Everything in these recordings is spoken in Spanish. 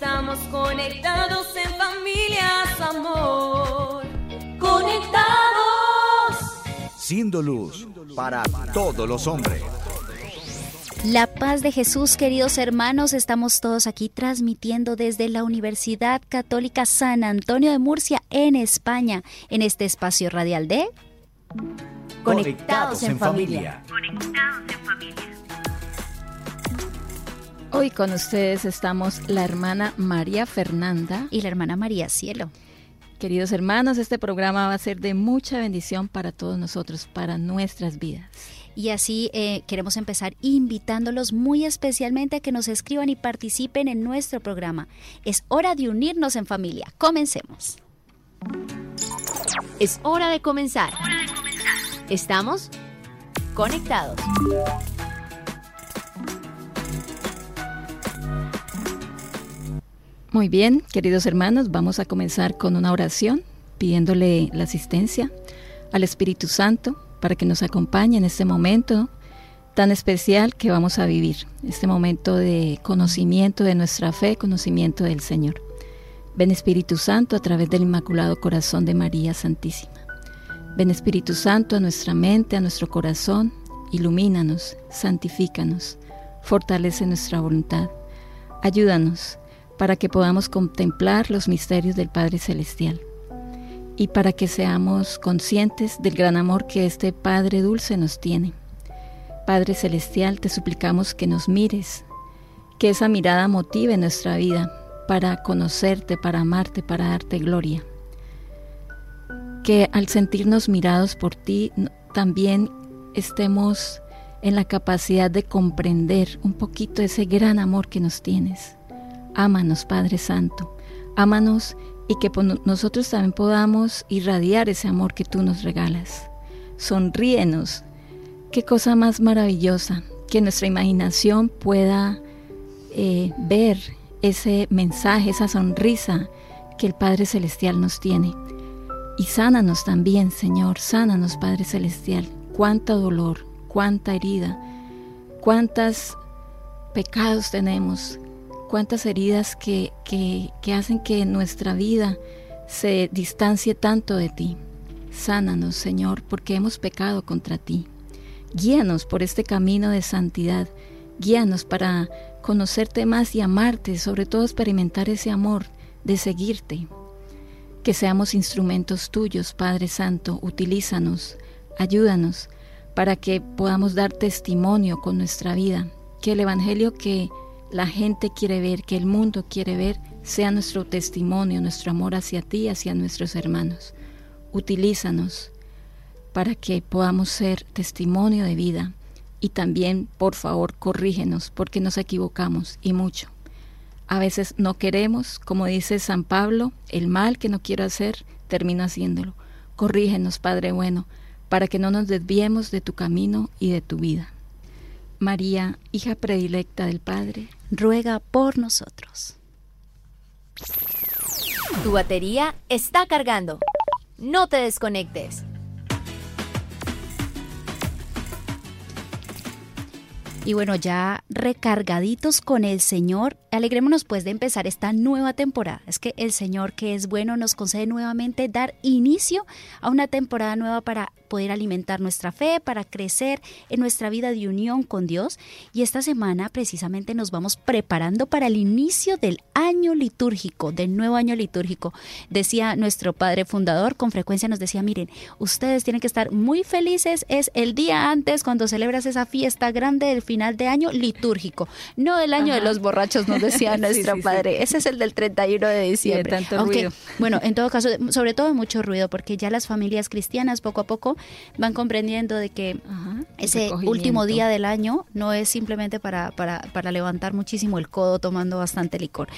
estamos conectados en familias, amor. Conectados. Siendo luz para todos los hombres. La paz de Jesús, queridos hermanos, estamos todos aquí transmitiendo desde la Universidad Católica San Antonio de Murcia en España, en este espacio radial de Conectados, en, familia. Conectados en familia. Hoy con ustedes estamos la hermana María Fernanda y la hermana María Cielo. Queridos hermanos, este programa va a ser de mucha bendición para todos nosotros, para nuestras vidas. Y así eh, queremos empezar invitándolos muy especialmente a que nos escriban y participen en nuestro programa. Es hora de unirnos en familia. Comencemos. Es hora de comenzar. Estamos conectados. Muy bien, queridos hermanos, vamos a comenzar con una oración pidiéndole la asistencia al Espíritu Santo para que nos acompañe en este momento tan especial que vamos a vivir, este momento de conocimiento de nuestra fe, conocimiento del Señor. Ven Espíritu Santo a través del Inmaculado Corazón de María Santísima. Ven Espíritu Santo a nuestra mente, a nuestro corazón, ilumínanos, santifícanos, fortalece nuestra voluntad. Ayúdanos para que podamos contemplar los misterios del Padre Celestial y para que seamos conscientes del gran amor que este Padre Dulce nos tiene. Padre Celestial, te suplicamos que nos mires, que esa mirada motive nuestra vida para conocerte, para amarte, para darte gloria. Que al sentirnos mirados por ti también estemos en la capacidad de comprender un poquito ese gran amor que nos tienes. Ámanos, Padre Santo, ámanos y que nosotros también podamos irradiar ese amor que tú nos regalas. Sonríenos. Qué cosa más maravillosa que nuestra imaginación pueda eh, ver ese mensaje, esa sonrisa que el Padre Celestial nos tiene. Y sánanos también, Señor, sánanos, Padre Celestial. Cuánto dolor, cuánta herida, cuántos pecados tenemos, cuántas heridas que, que, hacen que nuestra vida se distancie tanto de ti. Sánanos, Señor, porque hemos pecado contra ti. Guíanos por este camino de santidad. Guíanos para conocerte más y amarte, sobre todo experimentar ese amor de seguirte. Que seamos instrumentos tuyos, Padre Santo, utilízanos, ayúdanos para que podamos dar testimonio con nuestra vida. Que el Evangelio que la gente quiere ver, que el mundo quiere ver, sea nuestro testimonio, nuestro amor hacia ti, hacia nuestros hermanos. Utilízanos para que podamos ser testimonio de vida y también, por favor, corrígenos porque nos equivocamos y mucho. A veces no queremos, como dice San Pablo, el mal que no quiero hacer, termino haciéndolo. Corrígenos, Padre bueno, para que no nos desviemos de tu camino y de tu vida. María, hija predilecta del Padre, ruega por nosotros. Tu batería está cargando. No te desconectes. Y bueno, ya recargaditos con el Señor, alegrémonos pues de empezar esta nueva temporada. Es que el Señor que es bueno nos concede nuevamente dar inicio a una temporada nueva para poder alimentar nuestra fe, para crecer en nuestra vida de unión con Dios. Y esta semana precisamente nos vamos preparando para el inicio del año litúrgico, del nuevo año litúrgico. Decía nuestro padre fundador, con frecuencia nos decía, miren, ustedes tienen que estar muy felices, es el día antes cuando celebras esa fiesta grande del final de año litúrgico, no del año de los borrachos, nos decía nuestro padre. Ese es el del 31 de diciembre. tanto ruido. Bueno, en todo caso, sobre todo mucho ruido, porque ya las familias cristianas poco a poco van comprendiendo de que ese último día del año no es simplemente para, para, para levantar muchísimo el codo tomando bastante licor.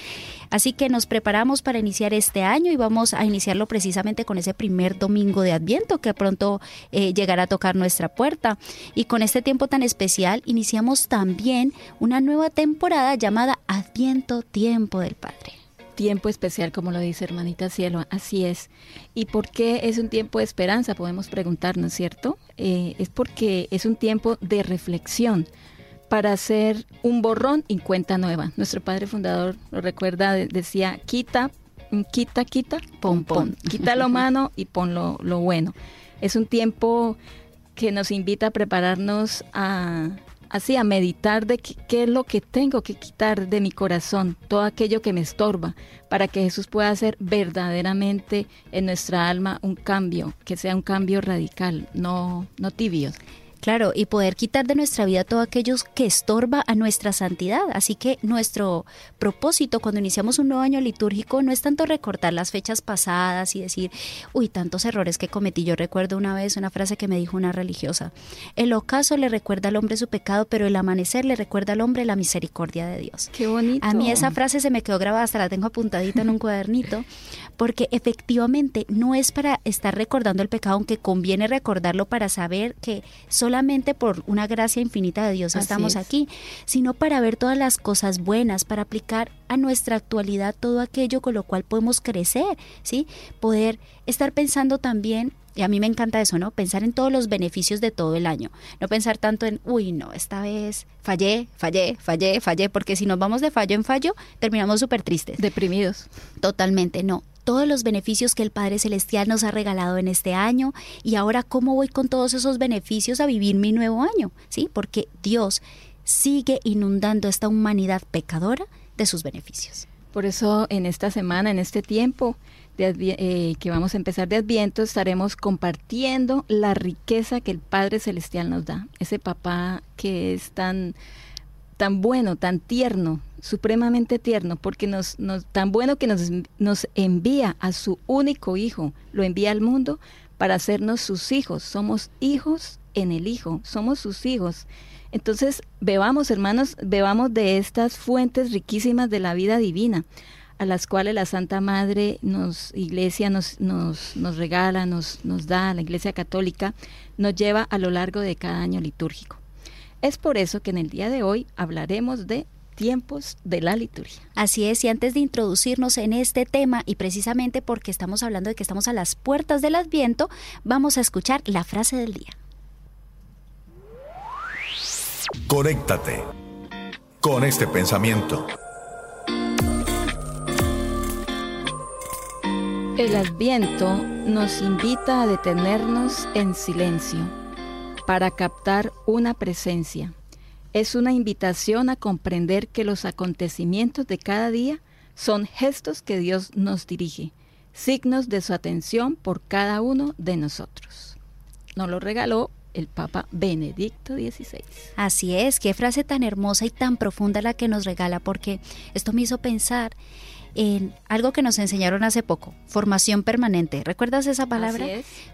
Así que nos preparamos para iniciar este año y vamos a iniciarlo precisamente con ese primer domingo de Adviento que pronto eh, llegará a tocar nuestra puerta. Y con este tiempo tan especial iniciamos también una nueva temporada llamada Adviento Tiempo del Padre tiempo especial, como lo dice hermanita Cielo, así es. ¿Y por qué es un tiempo de esperanza? Podemos preguntarnos, ¿cierto? Eh, es porque es un tiempo de reflexión para hacer un borrón y cuenta nueva. Nuestro padre fundador lo recuerda, decía, quita, quita, quita, pon, pon. Quita lo malo y pon lo, lo bueno. Es un tiempo que nos invita a prepararnos a, así a meditar de qué, es lo que tengo que quitar de mi corazón, todo aquello que me estorba, para que Jesús pueda hacer verdaderamente en nuestra alma un cambio, que sea un cambio radical, no, no tibio. Claro, y poder quitar de nuestra vida todo aquello que estorba a nuestra santidad. Así que nuestro propósito cuando iniciamos un nuevo año litúrgico no es tanto recortar las fechas pasadas y decir, uy, tantos errores que cometí. Yo recuerdo una vez una frase que me dijo una religiosa, el ocaso le recuerda al hombre su pecado, pero el amanecer le recuerda al hombre la misericordia de Dios. Qué bonito. A mí esa frase se me quedó grabada, hasta la tengo apuntadita en un cuadernito, porque efectivamente no es para estar recordando el pecado, aunque conviene recordarlo para saber que solamente por una gracia infinita de Dios estamos aquí, sino para ver todas las cosas buenas, para aplicar a nuestra actualidad todo aquello con lo cual podemos crecer, ¿sí? Poder estar pensando también y a mí me encanta eso, ¿no? Pensar en todos los beneficios de todo el año. No pensar tanto en, uy, no, esta vez fallé, fallé, fallé, fallé, porque si nos vamos de fallo en fallo, terminamos súper tristes. Deprimidos. Totalmente, no todos los beneficios que el Padre Celestial nos ha regalado en este año y ahora cómo voy con todos esos beneficios a vivir mi nuevo año, ¿sí? Porque Dios sigue inundando esta humanidad pecadora de sus beneficios. Por eso en esta semana, en este tiempo eh, que vamos a empezar de Adviento, estaremos compartiendo la riqueza que el Padre Celestial nos da. Ese papá que es tan, tan bueno, tan tierno, supremamente tierno, porque nos, tan bueno que nos, nos envía a su único hijo, lo envía al mundo para hacernos sus hijos. Somos hijos en el Hijo, somos sus hijos. Entonces, bebamos, hermanos, bebamos de estas fuentes riquísimas de la vida divina, a las cuales la Santa Madre nos, Iglesia nos, nos, nos regala, nos, nos da, la Iglesia Católica nos lleva a lo largo de cada año litúrgico. Es por eso que en el día de hoy hablaremos de tiempos de la liturgia. Así es, y antes de introducirnos en este tema, y precisamente porque estamos hablando de que estamos a las puertas del Adviento, vamos a escuchar la frase del día. Conéctate con este pensamiento. El Adviento nos invita a detenernos en silencio para captar una presencia es una invitación a comprender que los acontecimientos de cada día son gestos que Dios nos dirige, signos de su atención por cada uno de nosotros. Nos lo regaló el Papa Benedicto XVI. Así es, qué frase tan hermosa y tan profunda la que nos regala, porque esto me hizo pensar en algo que nos enseñaron hace poco, formación permanente. ¿Recuerdas esa palabra?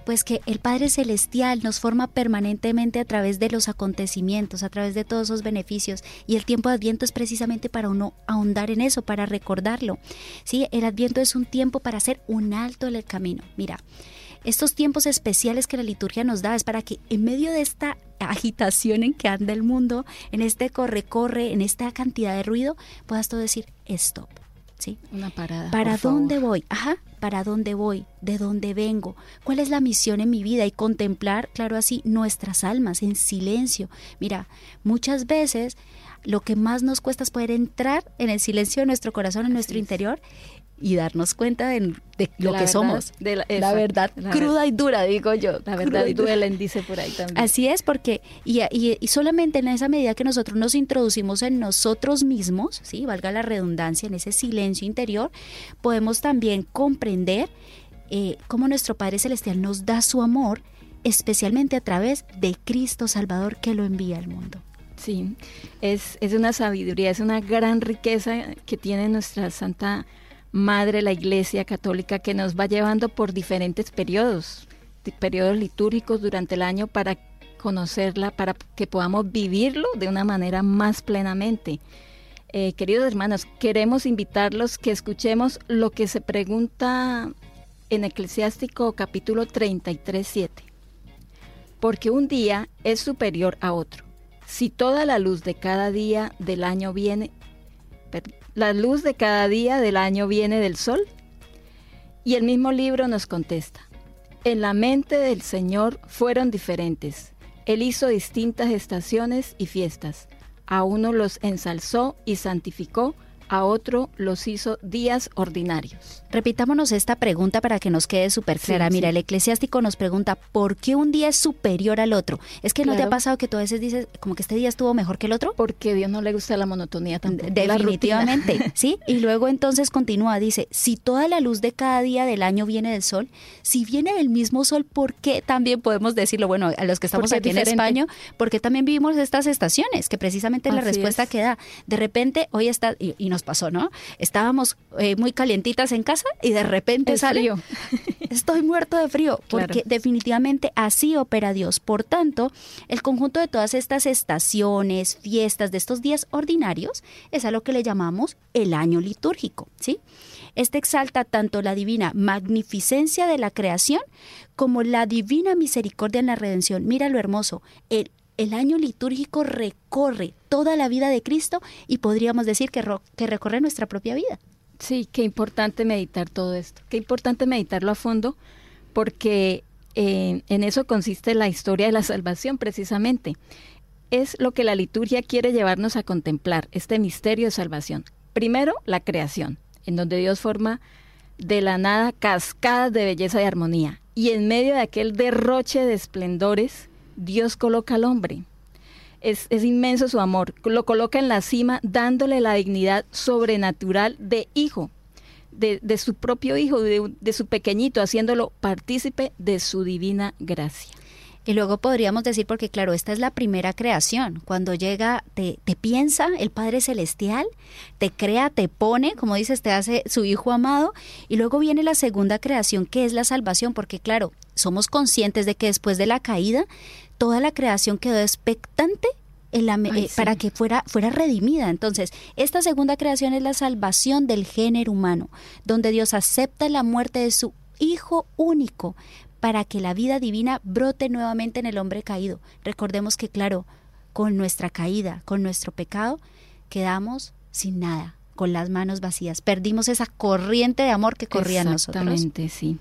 Pues que el Padre Celestial nos forma permanentemente a través de los acontecimientos, a través de todos esos beneficios. Y el tiempo de Adviento es precisamente para uno ahondar en eso, para recordarlo. ¿Sí? El Adviento es un tiempo para hacer un alto en el camino. Mira, estos tiempos especiales que la liturgia nos da es para que en medio de esta agitación en que anda el mundo, en este corre-corre, en esta cantidad de ruido, puedas tú decir, stop ¿sí? Una parada. ¿Para dónde voy? Ajá, ¿para dónde voy? ¿De dónde vengo? ¿Cuál es la misión en mi vida? Y contemplar, claro así, nuestras almas en silencio. Mira, muchas veces lo que más nos cuesta es poder entrar en el silencio de nuestro corazón, en nuestro interior, y darnos cuenta de, lo que somos. De la, verdad cruda y dura, digo yo. La verdad y duelen, dice por ahí también. Así es, porque, y, y, solamente en esa medida que nosotros nos introducimos en nosotros mismos, ¿sí? valga la redundancia, en ese silencio interior, podemos también comprender eh, cómo nuestro Padre Celestial nos da su amor, especialmente a través de Cristo Salvador que lo envía al mundo. Sí, es, es una sabiduría, es una gran riqueza que tiene nuestra Santa Madre la Iglesia Católica que nos va llevando por diferentes periodos, periodos litúrgicos durante el año para conocerla, para que podamos vivirlo de una manera más plenamente. Eh, queridos hermanos, queremos invitarlos que escuchemos lo que se pregunta en Eclesiástico capítulo 33, 7. Porque un día es superior a otro. Si toda la luz de cada día del año viene La luz de cada día del año viene del sol. Y el mismo libro nos contesta, en la mente del Señor fueron diferentes. Él hizo distintas estaciones y fiestas. A uno los ensalzó y santificó, a otro los hizo días ordinarios. Repitámonos esta pregunta para que nos quede súper clara. Mira, el eclesiástico nos pregunta, ¿por qué un día es superior al otro? ¿Es que no te ha pasado que tú a veces dices, como que este día estuvo mejor que el otro? Porque a Dios no le gusta la monotonía tampoco. Definitivamente, ¿sí? Y luego entonces continúa, dice, si toda la luz de cada día del año viene del sol, si viene del mismo sol, ¿por qué también podemos decirlo? Bueno, a los que estamos aquí en España, porque también vivimos estas estaciones, que precisamente la respuesta que da. De repente, hoy está, y, y nos pasó, ¿no? Estábamos eh, muy calientitas en casa y de repente salió. Estoy muerto de frío, porque definitivamente así opera Dios. Por tanto, el conjunto de todas estas estaciones, fiestas, de estos días ordinarios, es a lo que le llamamos el año litúrgico, ¿sí? Este exalta tanto la divina magnificencia de la creación como la divina misericordia en la redención. Mira lo hermoso, el el año litúrgico recorre toda la vida de Cristo y podríamos decir que, recorre nuestra propia vida. Sí, qué importante meditar todo esto, qué importante meditarlo a fondo, porque eh, en eso consiste la historia de la salvación precisamente. Es lo que la liturgia quiere llevarnos a contemplar, este misterio de salvación. Primero, la creación, en donde Dios forma de la nada cascadas de belleza y armonía, y en medio de aquel derroche de esplendores, Dios coloca al hombre. Es, inmenso su amor. Lo coloca en la cima dándole la dignidad sobrenatural de hijo, de, su propio hijo, de, de su pequeñito, haciéndolo partícipe de su divina gracia. Y luego podríamos decir, porque claro, esta es la primera creación. Cuando llega, te, te, piensa el Padre Celestial, te crea, te pone, como dices, te hace su Hijo amado. Y luego viene la segunda creación, que es la salvación, porque claro, somos conscientes de que después de la caída toda la creación quedó expectante en la, eh, para que fuera, fuera redimida. Entonces, esta segunda creación es la salvación del género humano, donde Dios acepta la muerte de su Hijo único para que la vida divina brote nuevamente en el hombre caído. Recordemos que, claro, con nuestra caída, con nuestro pecado, quedamos sin nada, con las manos vacías. Perdimos esa corriente de amor que corría en nosotros. Exactamente, sí.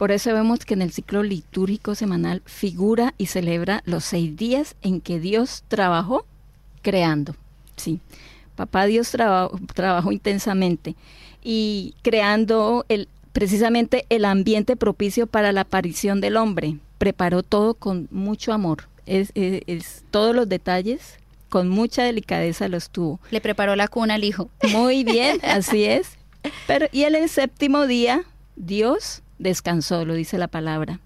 Por eso vemos que en el ciclo litúrgico semanal figura y celebra los seis días en que Dios trabajó creando. Sí, papá Dios trabajó intensamente y creando el, precisamente el ambiente propicio para la aparición del hombre. Preparó todo con mucho amor. Es, es, todos los detalles con mucha delicadeza los tuvo. Le preparó la cuna al hijo. Muy bien, así es. Pero y el séptimo día Dios descansó, lo dice la palabra.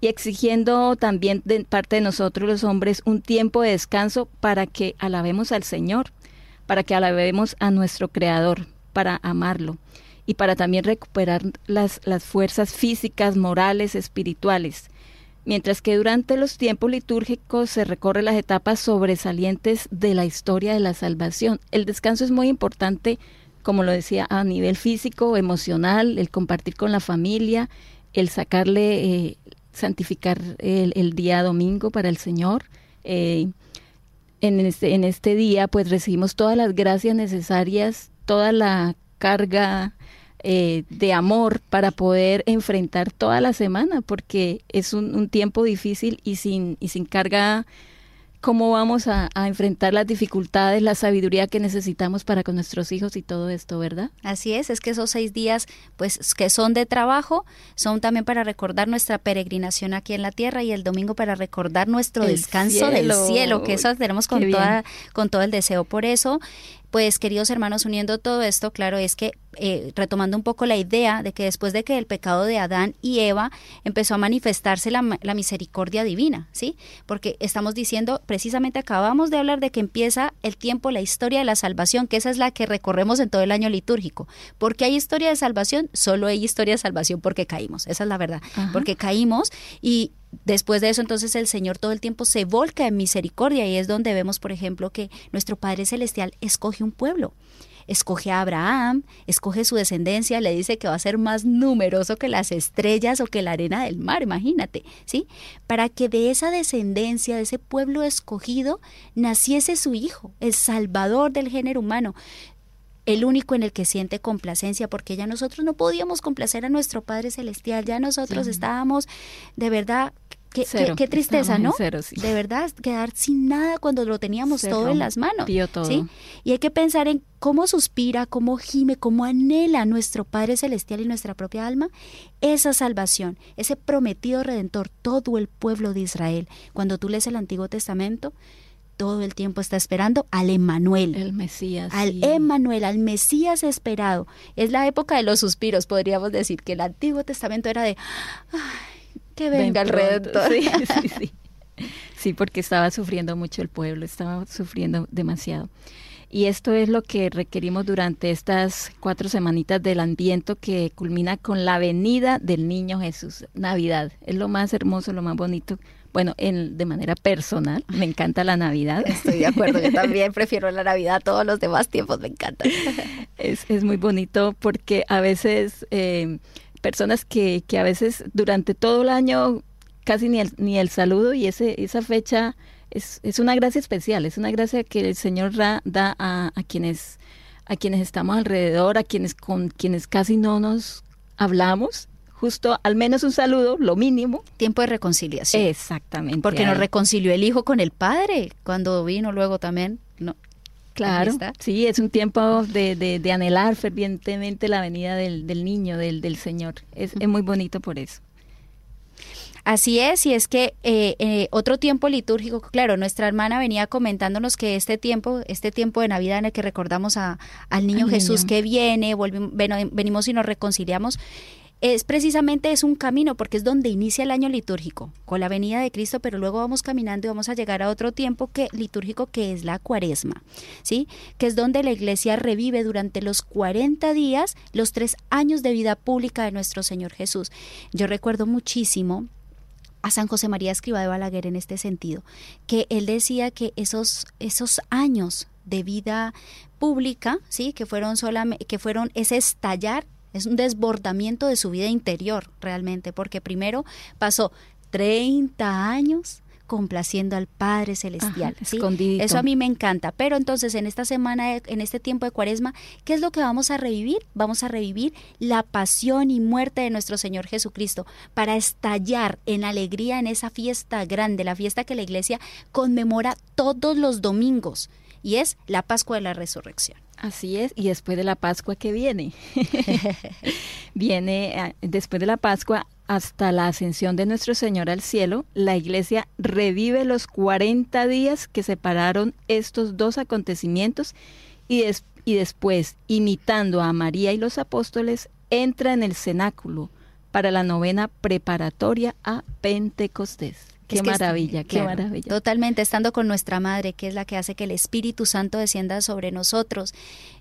Y exigiendo también de parte de nosotros los hombres un tiempo de descanso para que alabemos al Señor, para que alabemos a nuestro Creador, para amarlo y para también recuperar las, las fuerzas físicas, morales, espirituales. Mientras que durante los tiempos litúrgicos se recorre las etapas sobresalientes de la historia de la salvación. El descanso es muy importante como lo decía, a nivel físico, emocional, el compartir con la familia, el sacarle, eh, santificar el, día domingo para el Señor. Eh, en, este, en este día pues recibimos todas las gracias necesarias, toda la carga eh, de amor para poder enfrentar toda la semana, porque es un, un tiempo difícil y sin, y sin carga cómo vamos a, enfrentar las dificultades, la sabiduría que necesitamos para con nuestros hijos y todo esto, ¿verdad? Así es, es que esos seis días, pues que son de trabajo, son también para recordar nuestra peregrinación aquí en la tierra y el domingo para recordar nuestro descanso del cielo, que eso tenemos con, toda, con todo el deseo. Por eso, pues queridos hermanos, uniendo todo esto, claro, es que eh, retomando un poco la idea de que después de que el pecado de Adán y Eva empezó a manifestarse la, misericordia divina, ¿sí? Porque estamos diciendo, precisamente acabamos de hablar de que empieza el tiempo, la historia de la salvación, que esa es la que recorremos en todo el año litúrgico. porque hay historia de salvación? Solo hay historia de salvación porque caímos, esa es la verdad, porque caímos y Después de eso, entonces el Señor todo el tiempo se volca en misericordia y es donde vemos, por ejemplo, que nuestro Padre Celestial escoge un pueblo. Escoge a Abraham, escoge su descendencia, le dice que va a ser más numeroso que las estrellas o que la arena del mar, imagínate, ¿sí? Para que de esa descendencia, de ese pueblo escogido, naciese su hijo, el salvador del género humano el único en el que siente complacencia, porque ya nosotros no podíamos complacer a nuestro Padre Celestial, ya nosotros estábamos de verdad Qué, qué, tristeza, ¿no? De verdad, quedar sin nada cuando lo teníamos todo en las manos. ¿sí? Y hay que pensar en cómo suspira, cómo gime, cómo anhela nuestro Padre Celestial y nuestra propia alma esa salvación, ese prometido redentor, todo el pueblo de Israel. Cuando tú lees el Antiguo Testamento, todo el tiempo está esperando al Emanuel. El Mesías. Al Emanuel, al Mesías esperado. Es la época de los suspiros, podríamos decir, que el Antiguo Testamento era de que venga el redentor. Sí, sí, sí. Sí, porque estaba sufriendo mucho el pueblo, estaba sufriendo demasiado. Y esto es lo que requerimos durante estas cuatro semanitas del Adviento que culmina con la venida del niño Jesús. Navidad es lo más hermoso, lo más bonito. Bueno, en, de manera personal, me encanta la Navidad. Estoy de acuerdo, yo también prefiero la Navidad a todos los demás tiempos, me encanta. Es, es muy bonito porque a veces... Eh, personas que, que a veces durante todo el año casi ni el, ni el saludo y ese, esa fecha es, es una gracia especial, es una gracia que el Señor da, da a, a, quienes a quienes estamos alrededor, a quienes con quienes casi no nos hablamos, justo al menos un saludo, lo mínimo. Tiempo de reconciliación. Exactamente. Porque nos reconcilió el Hijo con el Padre cuando vino luego también. No, Claro, sí, es un tiempo de, de, anhelar fervientemente la venida del, del niño, del, del Señor. Es, es, muy bonito por eso. Así es, y es que eh, eh, otro tiempo litúrgico, claro, nuestra hermana venía comentándonos que este tiempo, este tiempo de Navidad en el que recordamos a, al niño Jesús que viene, volvimos, venimos y nos reconciliamos, es precisamente es un camino porque es donde inicia el año litúrgico con la venida de Cristo, pero luego vamos caminando y vamos a llegar a otro tiempo que litúrgico que es la Cuaresma, ¿sí? Que es donde la iglesia revive durante los 40 días los tres años de vida pública de nuestro Señor Jesús. Yo recuerdo muchísimo a San José María Escriba de Balaguer en este sentido, que él decía que esos esos años de vida pública, sí, que fueron solamente que fueron ese estallar es un desbordamiento de su vida interior realmente, porque primero pasó 30 años complaciendo al Padre Celestial. Eso a mí me encanta. Pero entonces en esta semana, en este tiempo de cuaresma, ¿qué es lo que vamos a revivir? Vamos a revivir la pasión y muerte de nuestro Señor Jesucristo para estallar en alegría en esa fiesta grande, la fiesta que la iglesia conmemora todos los domingos y es la Pascua de la Resurrección. Así es, y después de la Pascua que viene, viene eh, después de la Pascua hasta la ascensión de nuestro Señor al cielo, la iglesia revive los 40 días que separaron estos dos acontecimientos y, y después, imitando a María y los apóstoles, entra en el cenáculo para la novena preparatoria a Pentecostés. Qué maravilla, qué maravilla. Totalmente, estando con nuestra madre, que es la que hace que el Espíritu Santo descienda sobre nosotros,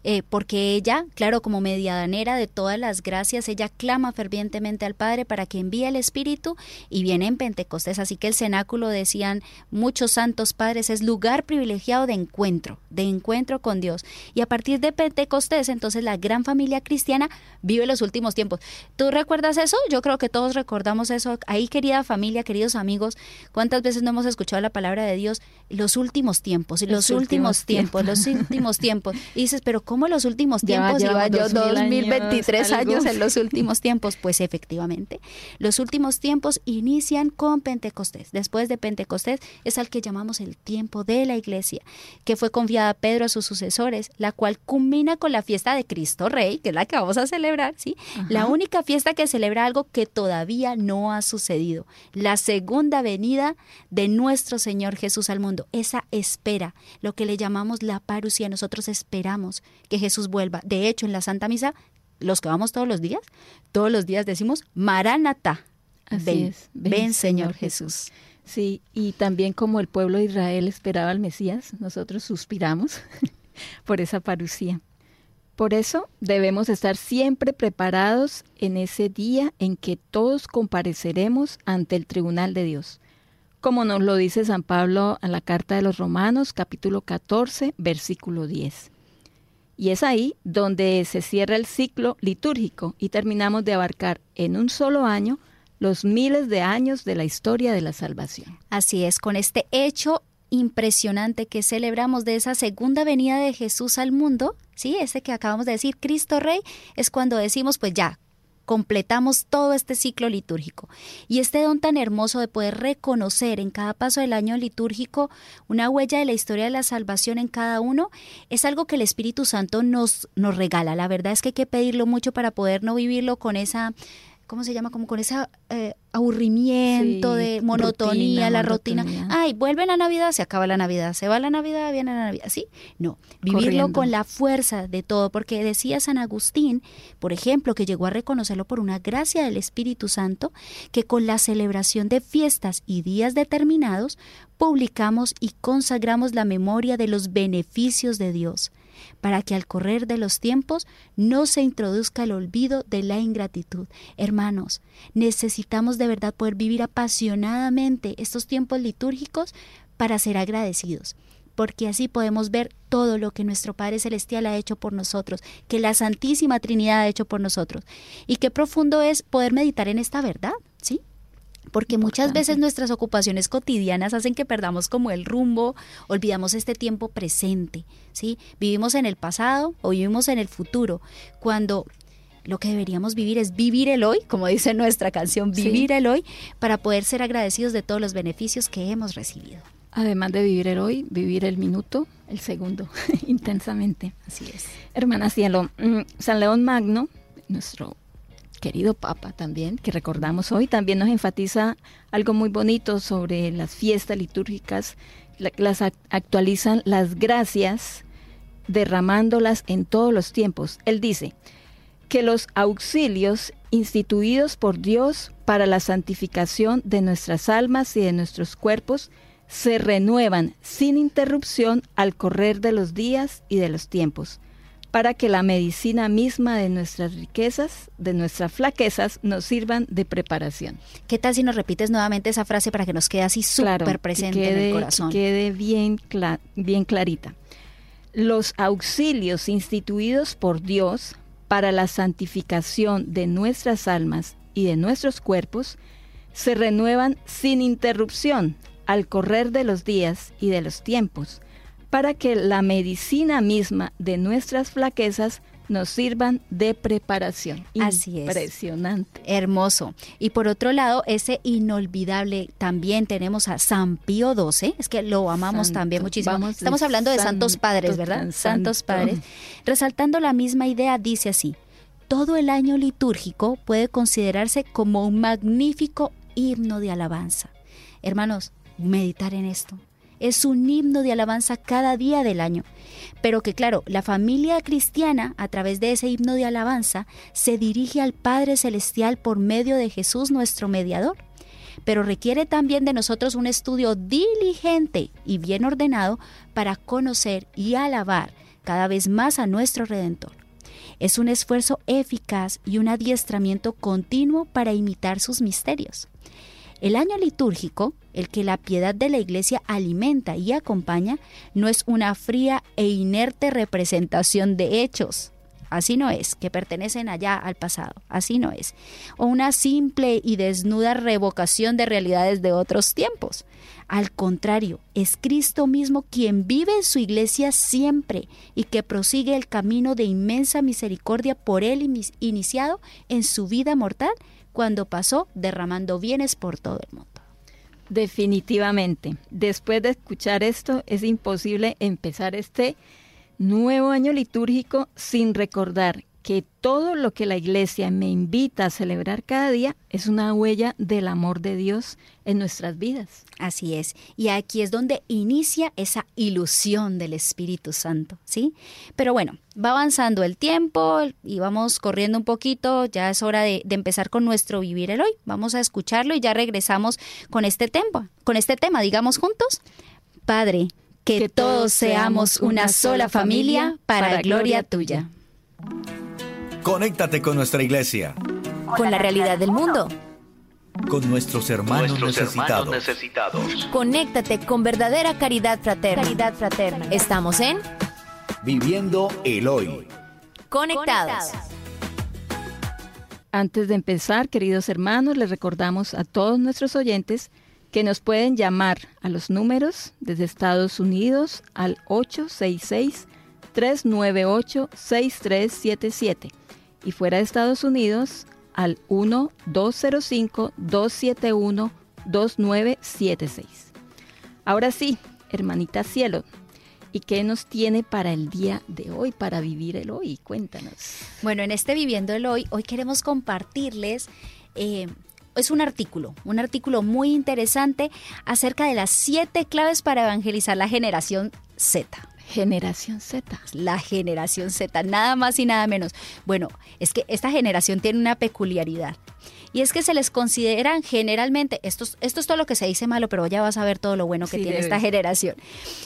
eh, porque ella, claro, como medianera de todas las gracias, ella clama fervientemente al Padre para que envíe el Espíritu y viene en Pentecostés. Así que el cenáculo, decían muchos santos padres, es lugar privilegiado de encuentro, de encuentro con Dios. Y a partir de Pentecostés, entonces la gran familia cristiana vive los últimos tiempos. ¿Tú recuerdas eso? Yo creo que todos recordamos eso. Ahí, querida familia, queridos amigos, ¿Cuántas veces no hemos escuchado la palabra de Dios? Los últimos tiempos, los, los últimos, tiempos, los últimos tiempos. Y dices, pero ¿cómo los últimos tiempos? Lleva, yo 2023 años, en los últimos tiempos. Pues efectivamente, los últimos tiempos inician con Pentecostés. Después de Pentecostés es al que llamamos el tiempo de la iglesia, que fue confiada a Pedro a sus sucesores, la cual culmina con la fiesta de Cristo Rey, que es la que vamos a celebrar, ¿sí? La única fiesta que celebra algo que todavía no ha sucedido, la segunda venida de nuestro Señor Jesús al mundo. Esa espera, lo que le llamamos la parusia, nosotros esperamos que Jesús vuelva. De hecho, en la Santa Misa, los que vamos todos los días, todos los días decimos, Maranatá. ven, ven, Señor Jesús. Sí, y también como el pueblo de Israel esperaba al Mesías, nosotros suspiramos por esa parucía. Por eso debemos estar siempre preparados en ese día en que todos compareceremos ante el tribunal de Dios como nos lo dice San Pablo en la carta de los Romanos, capítulo 14, versículo 10. Y es ahí donde se cierra el ciclo litúrgico y terminamos de abarcar en un solo año los miles de años de la historia de la salvación. Así es, con este hecho impresionante que celebramos de esa segunda venida de Jesús al mundo, ¿sí? Ese que acabamos de decir, Cristo Rey, es cuando decimos, pues ya, completamos todo este ciclo litúrgico. Y este don tan hermoso de poder reconocer en cada paso del año litúrgico una huella de la historia de la salvación en cada uno, es algo que el Espíritu Santo nos, nos regala. La verdad es que hay que pedirlo mucho para poder no vivirlo con esa ¿cómo se llama? Como con ese eh, aburrimiento de monotonía, la rutina. Ay, vuelve la Navidad, se acaba la Navidad, se va la Navidad, viene la Navidad. ¿Sí? No, vivirlo con la fuerza de todo, porque decía San Agustín, por ejemplo, que llegó a reconocerlo por una gracia del Espíritu Santo, que con la celebración de fiestas y días determinados, publicamos y consagramos la memoria de los beneficios de Dios para que al correr de los tiempos no se introduzca el olvido de la ingratitud. Hermanos, necesitamos de verdad poder vivir apasionadamente estos tiempos litúrgicos para ser agradecidos porque así podemos ver todo lo que nuestro Padre Celestial ha hecho por nosotros, que la Santísima Trinidad ha hecho por nosotros. Y qué profundo es poder meditar en esta verdad. Porque muchas veces nuestras ocupaciones cotidianas hacen que perdamos como el rumbo, olvidamos este tiempo presente, ¿sí? Vivimos en el pasado o vivimos en el futuro, cuando lo que deberíamos vivir es vivir el hoy, como dice nuestra canción, vivir el hoy, para poder ser agradecidos de todos los beneficios que hemos recibido. Además de vivir el hoy, vivir el minuto, el segundo, intensamente. Así es. Hermana Cielo, mm, San León Magno, nuestro querido Papa también, que recordamos hoy, también nos enfatiza algo muy bonito sobre las fiestas litúrgicas, las actualizan las gracias, derramándolas en todos los tiempos. Él dice que los auxilios instituidos por Dios para la santificación de nuestras almas y de nuestros cuerpos se renuevan sin interrupción al correr de los días y de los tiempos para que la medicina misma de nuestras riquezas, de nuestras flaquezas, nos sirvan de preparación. ¿Qué tal si nos repites nuevamente esa frase para que nos quede así súper presente en el corazón? Que quede bien, bien clarita. Los auxilios instituidos por Dios para la santificación de nuestras almas y de nuestros cuerpos se renuevan sin interrupción al correr de los días y de los tiempos para que la medicina misma de nuestras flaquezas nos sirvan de preparación. Así es. Impresionante. Hermoso. Y por otro lado, ese inolvidable también tenemos a San Pío XII, es que lo amamos también muchísimo. Estamos hablando de santos padres, ¿verdad? Santos padres. Resaltando la misma idea, dice así, todo el año litúrgico puede considerarse como un magnífico himno de alabanza. Hermanos, meditar en esto, es un himno de alabanza cada día del año. Pero que claro, la familia cristiana, a través de ese himno de alabanza, se dirige al Padre Celestial por medio de Jesús nuestro mediador. Pero requiere también de nosotros un estudio diligente y bien ordenado para conocer y alabar cada vez más a nuestro Redentor. Es un esfuerzo eficaz y un adiestramiento continuo para imitar sus misterios. El año litúrgico, el que la piedad de la Iglesia alimenta y acompaña, no es una fría e inerte representación de hechos. Así no es, que pertenecen allá al pasado. Así no es. O una simple y desnuda revocación de realidades de otros tiempos. Al contrario, es Cristo mismo quien vive en su iglesia siempre y que prosigue el camino de inmensa misericordia por él iniciado en su vida mortal cuando pasó derramando bienes por todo el mundo. Definitivamente. Después de escuchar esto, es imposible empezar este nuevo año litúrgico sin recordar que todo lo que la iglesia me invita a celebrar cada día es una huella del amor de Dios en nuestras vidas. Así es. Y aquí es donde inicia esa ilusión del Espíritu Santo, ¿sí? Pero bueno, va avanzando el tiempo y vamos corriendo un poquito. Ya es hora de, empezar con nuestro vivir el hoy. Vamos a escucharlo y ya regresamos con este tema, con este tema, digamos juntos. Padre, que, todos seamos una sola familia para, gloria tuya. Conéctate con nuestra iglesia. Con la realidad del mundo. Con nuestros hermanos, necesitados. Conéctate con verdadera caridad fraterna. Caridad fraterna. Estamos en Viviendo el Hoy. Conectados. Antes de empezar, queridos hermanos, les recordamos a todos nuestros oyentes que nos pueden llamar a los números desde Estados Unidos al 866-398-6377 y fuera de Estados Unidos al 1-205-271-2976. Ahora sí, hermanita cielo, ¿y qué nos tiene para el día de hoy, para vivir el hoy? Cuéntanos. Bueno, en este Viviendo el Hoy, hoy queremos compartirles... Eh, es un artículo, un artículo muy interesante acerca de las siete claves para evangelizar la generación Z. Generación Z. La generación Z, nada más y nada menos. Bueno, es que esta generación tiene una peculiaridad. Y es que se les consideran generalmente, esto, esto es todo lo que se dice malo, pero ya vas a ver todo lo bueno que tiene esta generación.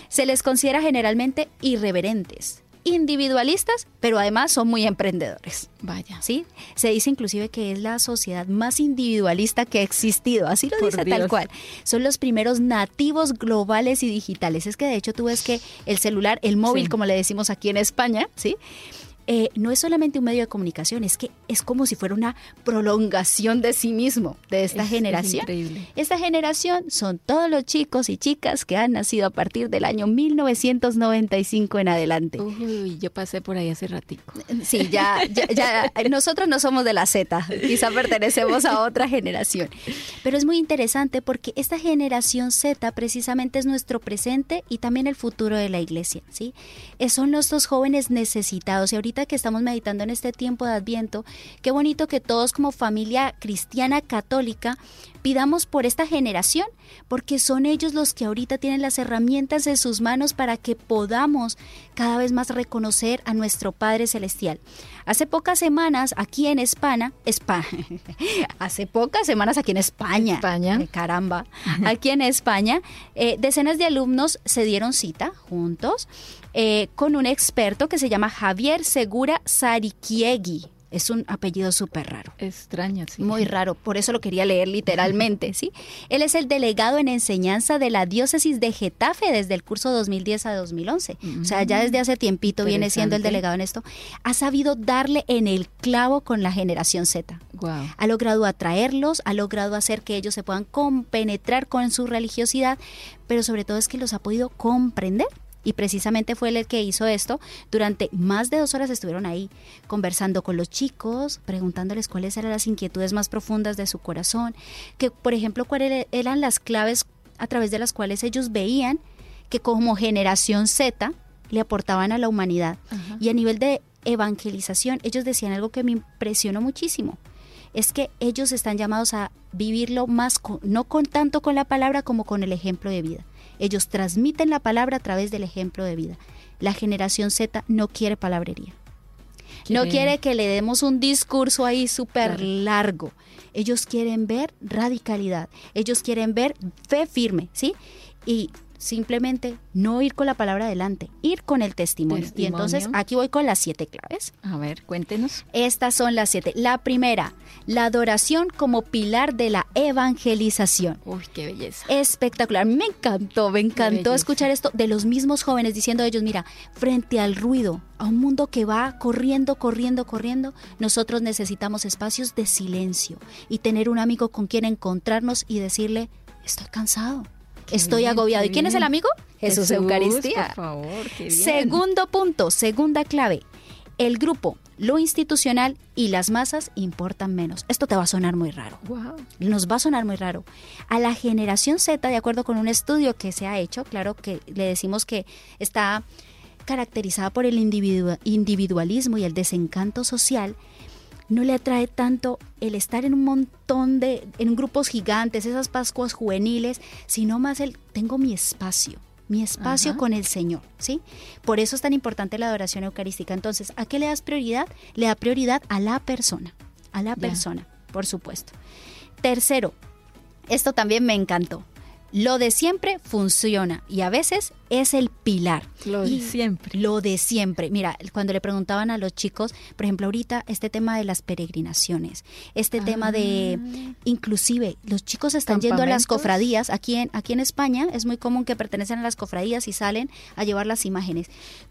Se les considera generalmente irreverentes, individualistas, pero además son muy emprendedores. Vaya. ¿Sí? Se dice inclusive que es la sociedad más individualista que ha existido, así lo dice tal cual. Son los primeros nativos globales y digitales. Es que de hecho tú ves que el celular, el móvil, como le decimos aquí en España, ¿sí? Eh, no es solamente un medio de comunicación, es que es como si fuera una prolongación de sí mismo, de esta generación. esta generación son todos los chicos y chicas que han nacido a partir del año 1995 en adelante. Uy, yo pasé por ahí hace ratico. Sí, ya, ya, nosotros no somos de la Z, quizá pertenecemos a otra generación. Pero es muy interesante porque esta generación Z precisamente es nuestro presente y también el futuro de la iglesia, ¿sí? Eh, son los dos jóvenes necesitados y ahorita que estamos meditando en este tiempo de Adviento, qué bonito que todos como familia cristiana católica pidamos por esta generación, porque son ellos los que ahorita tienen las herramientas en sus manos para que podamos cada vez más reconocer a nuestro Padre Celestial. Hace pocas semanas aquí en España, España hace pocas semanas aquí en España, España. Eh, caramba, aquí en España, eh, decenas de alumnos se dieron cita juntos eh, con un experto que se llama Javier Segura Sarikiegi. Es un apellido súper raro. Extraño, sí. Muy raro, por eso lo quería leer literalmente, ¿sí? Él es el delegado en enseñanza de la diócesis de Getafe desde el curso 2010 a 2011. O sea, ya desde hace tiempito viene siendo el delegado en esto. Ha sabido darle en el clavo con la generación Z. Wow. Ha logrado atraerlos, ha logrado hacer que ellos se puedan compenetrar con su religiosidad, pero sobre todo es que los ha podido comprender y precisamente fue él el que hizo esto. Durante más de dos horas estuvieron ahí conversando con los chicos, preguntándoles cuáles eran las inquietudes más profundas de su corazón, que por ejemplo cuáles eran las claves a través de las cuales ellos veían que como generación Z le aportaban a la humanidad. Y a nivel de evangelización, ellos decían algo que me impresionó muchísimo. Es que ellos están llamados a vivirlo más, no con tanto con la palabra como con el ejemplo de vida. Ellos transmiten la palabra a través del ejemplo de vida. La generación Z no quiere palabrería. No quiere que le demos un discurso ahí súper largo. Ellos quieren ver radicalidad. Ellos quieren ver fe firme, ¿sí? Y simplemente no ir con la palabra adelante, ir con el testimonio. Y entonces aquí voy con las siete claves. A ver, cuéntenos. Estas son las siete. La primera, la adoración como pilar de la evangelización. Uy, qué belleza. Espectacular. Me encantó, me encantó escuchar esto de los mismos jóvenes diciendo ellos, mira, frente al ruido, a un mundo que va corriendo, corriendo, corriendo, nosotros necesitamos espacios de silencio y tener un amigo con quien encontrarnos y decirle, estoy cansado estoy agobiado. ¿Y quién es el amigo? Jesús, Eucaristía. Por favor, qué bien. Segundo punto, segunda clave. El grupo, lo institucional y las masas importan menos. Esto te va a sonar muy raro. Wow. Nos va a sonar muy raro. A la generación Z, de acuerdo con un estudio que se ha hecho, claro que le decimos que está caracterizada por el individualismo y el desencanto social, no le atrae tanto el estar en un montón de, en grupos gigantes, esas Pascuas juveniles, sino más el, tengo mi espacio, mi espacio con el Señor, ¿sí? Por eso es tan importante la adoración eucarística. Entonces, ¿a qué le das prioridad? Le da prioridad a la persona, a la persona, por supuesto. Tercero, esto también me encantó. Lo de siempre funciona y a veces es el pilar. Lo de siempre. Lo de siempre. Mira, cuando le preguntaban a los chicos, por ejemplo, ahorita este tema de las peregrinaciones, este tema de, ah. inclusive, los chicos están yendo a las cofradías. Aquí en, aquí en España es muy común que pertenecen a las cofradías y salen a llevar las imágenes.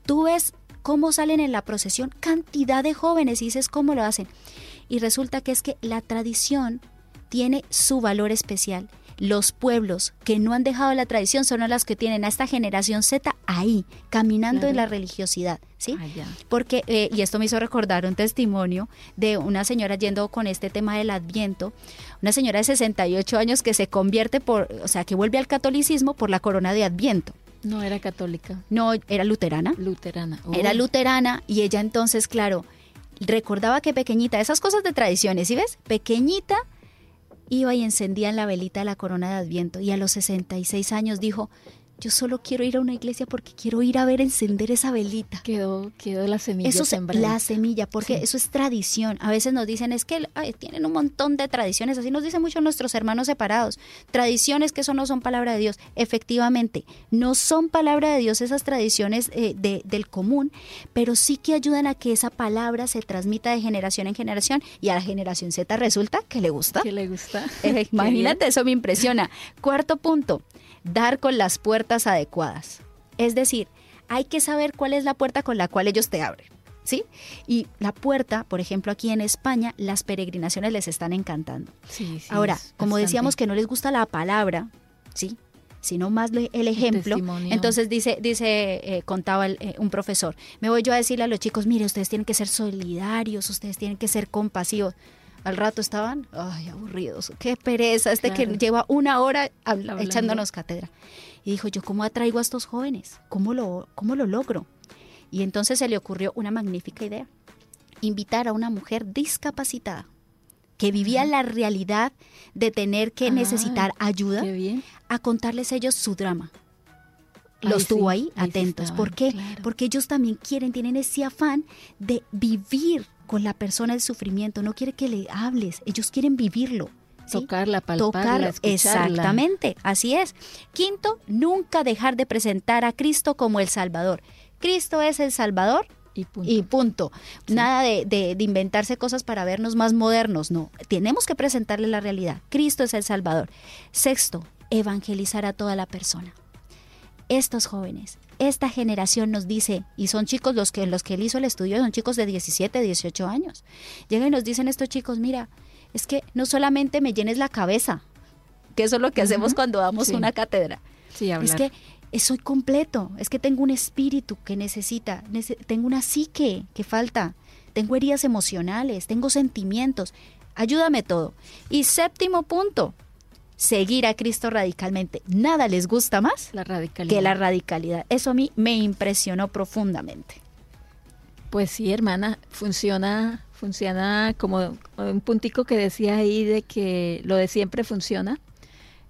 Tú ves cómo salen en la procesión cantidad de jóvenes y dices cómo lo hacen. Y resulta que es que la tradición tiene su valor especial los pueblos que no han dejado la tradición son las que tienen a esta generación Z ahí, caminando en la religiosidad, ¿sí? Ah, Porque, eh, y esto me hizo recordar un testimonio de una señora yendo con este tema del Adviento, una señora de 68 años que se convierte por, o sea, que vuelve al catolicismo por la corona de Adviento. No era católica. No, era luterana. Luterana. Era luterana y ella entonces, claro, recordaba que pequeñita, esas cosas de tradiciones, ¿sí ves? Pequeñita iba y encendía en la velita la corona de Adviento y a los 66 años dijo, yo solo quiero ir a una iglesia porque quiero ir a ver encender esa velita. Quedó, quedó la semilla. Eso es la semilla, porque eso es tradición. A veces nos dicen, es que tienen un montón de tradiciones, así nos dicen muchos nuestros hermanos separados. Tradiciones que eso no son palabra de Dios. Efectivamente, no son palabra de Dios esas tradiciones eh, de, del común, pero sí que ayudan a que esa palabra se transmita de generación en generación y a la generación Z resulta que le gusta. Que le gusta. imagínate, eso me impresiona. Cuarto punto dar con las puertas adecuadas. Es decir, hay que saber cuál es la puerta con la cual ellos te abren. ¿Sí? Y la puerta, por ejemplo, aquí en España, las peregrinaciones les están encantando. Ahora, como decíamos que no les gusta la palabra, ¿sí? sino más el ejemplo. Entonces dice, dice, eh, contaba eh, un profesor, me voy yo a decirle a los chicos, mire, ustedes tienen que ser solidarios, ustedes tienen que ser compasivos. Al rato estaban, ay, aburridos, qué pereza, este que lleva una hora echándonos cátedra. Y dijo, yo cómo atraigo a estos jóvenes, ¿Cómo lo, cómo lo logro. Y entonces se le ocurrió una magnífica idea, invitar a una mujer discapacitada que vivía la realidad de tener que necesitar ayuda a contarles ellos su drama. Los tuvo ahí, atentos. ¿Por qué? Porque ellos también quieren, tienen ese afán de vivir con la persona el sufrimiento, no quiere que le hables, ellos quieren vivirlo. Tocarla, palparla, Exactamente, así es. Quinto, nunca dejar de presentar a Cristo como el Salvador. Cristo es el Salvador y punto. Nada de, de, inventarse cosas para vernos más modernos, no. Tenemos que presentarle la realidad. Cristo es el Salvador. Sexto, evangelizar a toda la persona. Estos jóvenes esta generación nos dice, y son chicos los que, los que él hizo el estudio, son chicos de 17, 18 años. Llegan y nos dicen estos chicos, mira, es que no solamente me llenes la cabeza, que eso es lo que hacemos cuando damos una cátedra. es que soy completo, es que tengo un espíritu que necesita, tengo una psique que falta, tengo heridas emocionales, tengo sentimientos, ayúdame todo. Y séptimo punto, seguir a Cristo radicalmente. Nada les gusta más la radicalidad. que la radicalidad. Eso a mí me impresionó profundamente. Pues sí, hermana, funciona, funciona como un puntico que decía ahí de que lo de siempre funciona.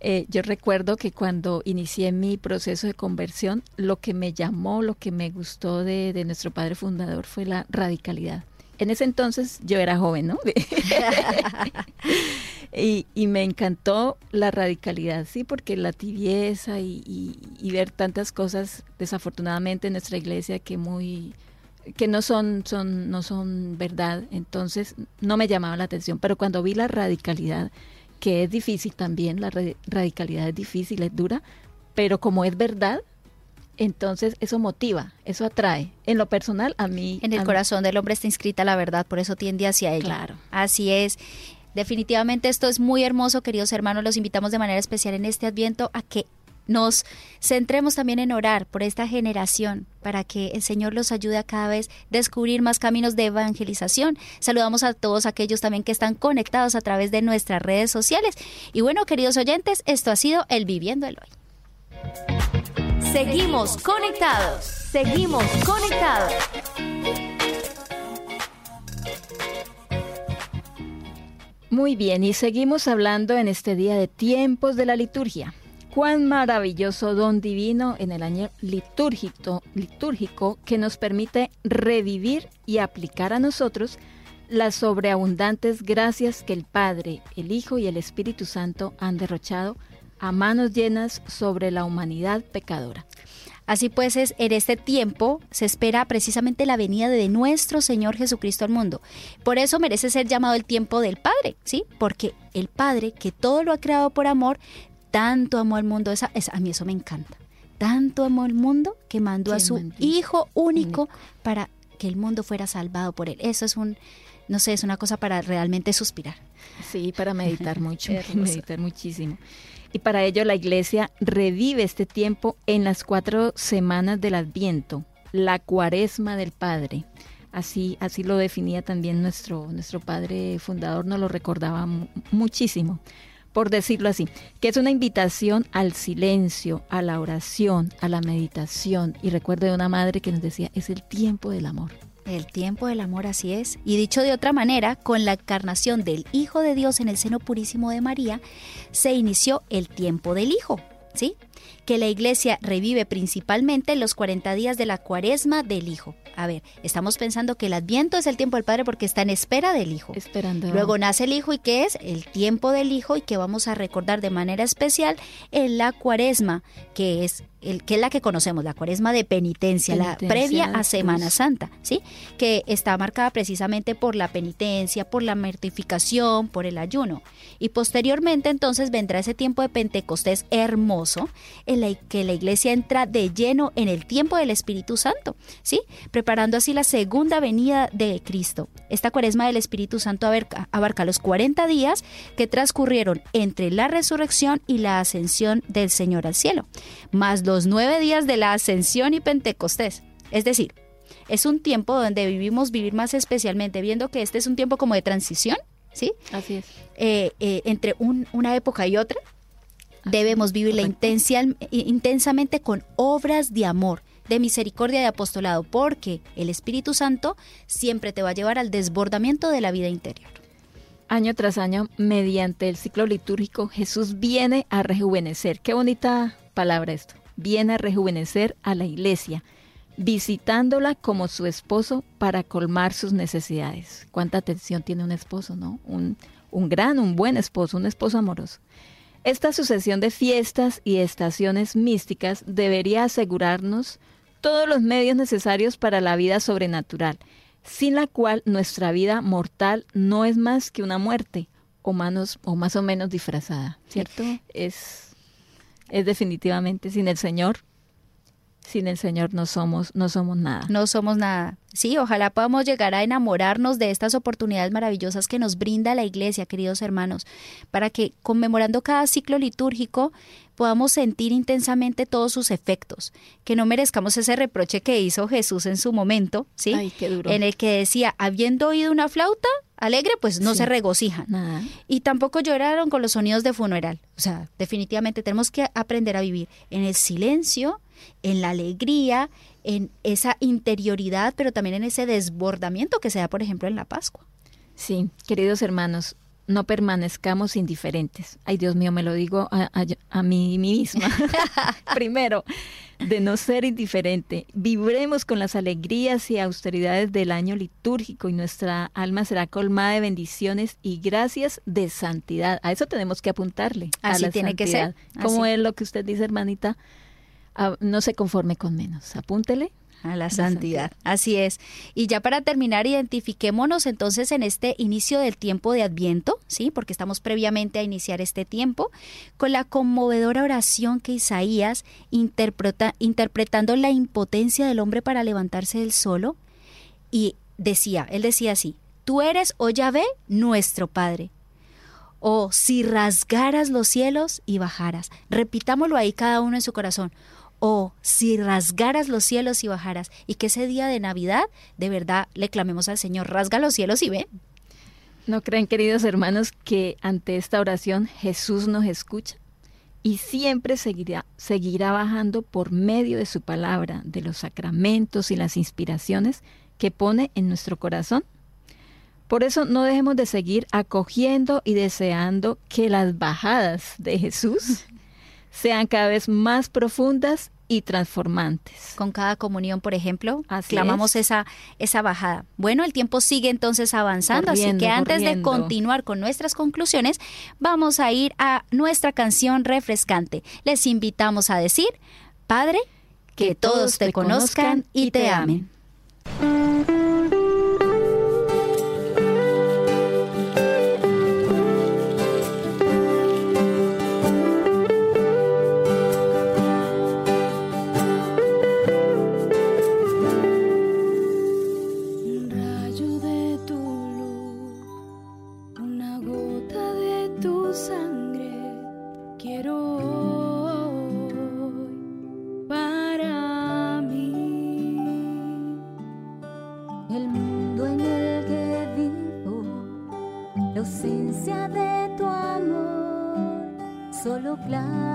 Eh, yo recuerdo que cuando inicié mi proceso de conversión, lo que me llamó, lo que me gustó de, de nuestro padre fundador fue la radicalidad. En ese entonces yo era joven, ¿no? y, me encantó la radicalidad, sí, porque la tibieza y, ver tantas cosas, desafortunadamente, en nuestra iglesia que muy que no son, son, no son verdad, entonces no me llamaba la atención. Pero cuando vi la radicalidad, que es difícil también, la radicalidad es difícil, es dura, pero como es verdad, entonces eso motiva, eso atrae. En lo personal, a mí... En el corazón del hombre está inscrita la verdad, por eso tiende hacia ella. Claro. Así es. Definitivamente esto es muy hermoso, queridos hermanos. Los invitamos de manera especial en este adviento a que nos centremos también en orar por esta generación para que el Señor los ayude a cada vez descubrir más caminos de evangelización. Saludamos a todos aquellos también que están conectados a través de nuestras redes sociales. Y bueno, queridos oyentes, esto ha sido el Viviendo el Hoy. Seguimos conectados. Seguimos conectados. Muy bien, y seguimos hablando en este día de tiempos de la liturgia. Cuán maravilloso don divino en el año litúrgico, litúrgico que nos permite revivir y aplicar a nosotros las sobreabundantes gracias que el Padre, el Hijo y el Espíritu Santo han derrochado a manos llenas sobre la humanidad pecadora. Así pues, es, en este tiempo se espera precisamente la venida de nuestro Señor Jesucristo al mundo. Por eso merece ser llamado el tiempo del Padre, ¿sí? Porque el Padre, que todo lo ha creado por amor, tanto amó al mundo, esa, a mí eso me encanta. Tanto amó al mundo que mandó a su Hijo único, único para que el mundo fuera salvado por él. Eso es un, no sé, es una cosa para realmente suspirar. Sí, para meditar mucho, meditar muchísimo. Y para ello la iglesia revive este tiempo en las cuatro semanas del Adviento, la cuaresma del Padre. Así, así lo definía también nuestro, nuestro padre fundador, nos lo recordaba muchísimo, por decirlo así, que es una invitación al silencio, a la oración, a la meditación. Y recuerdo de una madre que nos decía, es el tiempo del amor. El tiempo del amor así es. Y dicho de otra manera, con la encarnación del Hijo de Dios en el seno purísimo de María, se inició el tiempo del Hijo, ¿sí? Que la iglesia revive principalmente los 40 días de la cuaresma del Hijo. A ver, estamos pensando que el Adviento es el tiempo del Padre porque está en espera del Hijo. Esperando. Luego nace el Hijo y ¿qué es? El tiempo del Hijo y que vamos a recordar de manera especial en la cuaresma, que es el, que es la que conocemos, la cuaresma de penitencia, la previa a Semana Santa, ¿sí? Que está marcada precisamente por la penitencia, por la mortificación, por el ayuno. Y posteriormente entonces vendrá ese tiempo de Pentecostés hermoso, en el que la iglesia entra de lleno en el tiempo del Espíritu Santo, ¿sí? Preparando así la segunda venida de Cristo. Esta cuaresma del Espíritu Santo abarca, abarca los 40 días que transcurrieron entre la resurrección y la ascensión del Señor al cielo, más los nueve días de la ascensión y Pentecostés. Es decir, es un tiempo donde vivimos vivir más especialmente, viendo que este es un tiempo como de transición, ¿sí? Así es. Eh, eh, entre una época y otra, debemos vivirla intensamente con obras de amor, de misericordia y apostolado, porque el Espíritu Santo siempre te va a llevar al desbordamiento de la vida interior. Año tras año, mediante el ciclo litúrgico, Jesús viene a rejuvenecer. Qué bonita palabra esto viene a rejuvenecer a la iglesia, visitándola como su esposo para colmar sus necesidades. ¿Cuánta atención tiene un esposo, no? Un, un gran, un buen esposo, un esposo amoroso. Esta sucesión de fiestas y estaciones místicas debería asegurarnos todos los medios necesarios para la vida sobrenatural, sin la cual nuestra vida mortal no es más que una muerte, o, manos, o más o menos disfrazada, ¿cierto? Es es definitivamente sin el Señor. Sin el Señor no somos, no somos nada. No somos nada. Sí, ojalá podamos llegar a enamorarnos de estas oportunidades maravillosas que nos brinda la Iglesia, queridos hermanos, para que conmemorando cada ciclo litúrgico podamos sentir intensamente todos sus efectos, que no merezcamos ese reproche que hizo Jesús en su momento, ¿sí? Ay, qué duro. En el que decía, habiendo oído una flauta alegre, pues no se regocijan. Y tampoco lloraron con los sonidos de funeral. O sea, definitivamente tenemos que aprender a vivir en el silencio, en la alegría, en esa interioridad, pero también en ese desbordamiento que se da, por ejemplo, en la Pascua. Sí, queridos hermanos, no permanezcamos indiferentes. Ay, Dios mío, me lo digo a, mí misma. Primero, de no ser indiferente. Vibremos con las alegrías y austeridades del año litúrgico y nuestra alma será colmada de bendiciones y gracias de santidad. A eso tenemos que apuntarle. Así tiene que ser. ¿Cómo es lo que usted dice, hermanita? Ah, no se conforme con menos. Apúntele a la, santidad. Así es. Y ya para terminar, identifiquémonos entonces en este inicio del tiempo de Adviento, ¿sí? Porque estamos previamente a iniciar este tiempo, con la conmovedora oración que Isaías interpreta, interpretando la impotencia del hombre para levantarse del solo. Y decía, él decía así, tú eres, oh Yahvé, nuestro Padre. O oh, si rasgaras los cielos y bajaras. Repitámoslo ahí cada uno en su corazón o si rasgaras los cielos y bajaras, y que ese día de Navidad de verdad le clamemos al Señor, rasga los cielos y ven. ¿No creen, queridos hermanos, que ante esta oración Jesús nos escucha? Y siempre seguirá, seguirá bajando por medio de su palabra, de los sacramentos y las inspiraciones que pone en nuestro corazón. Por eso no dejemos de seguir acogiendo y deseando que las bajadas de Jesús sean cada vez más profundas y transformantes. Con cada comunión, por ejemplo, clamamos esa, esa bajada. Bueno, el tiempo sigue entonces avanzando, así que antes de continuar con nuestras conclusiones, vamos a ir a nuestra canción refrescante. Les invitamos a decir, Padre, que, todos te, conozcan y te amen. quiero hoy para mí. El mundo en el que vivo, la ausencia de tu amor, solo claro.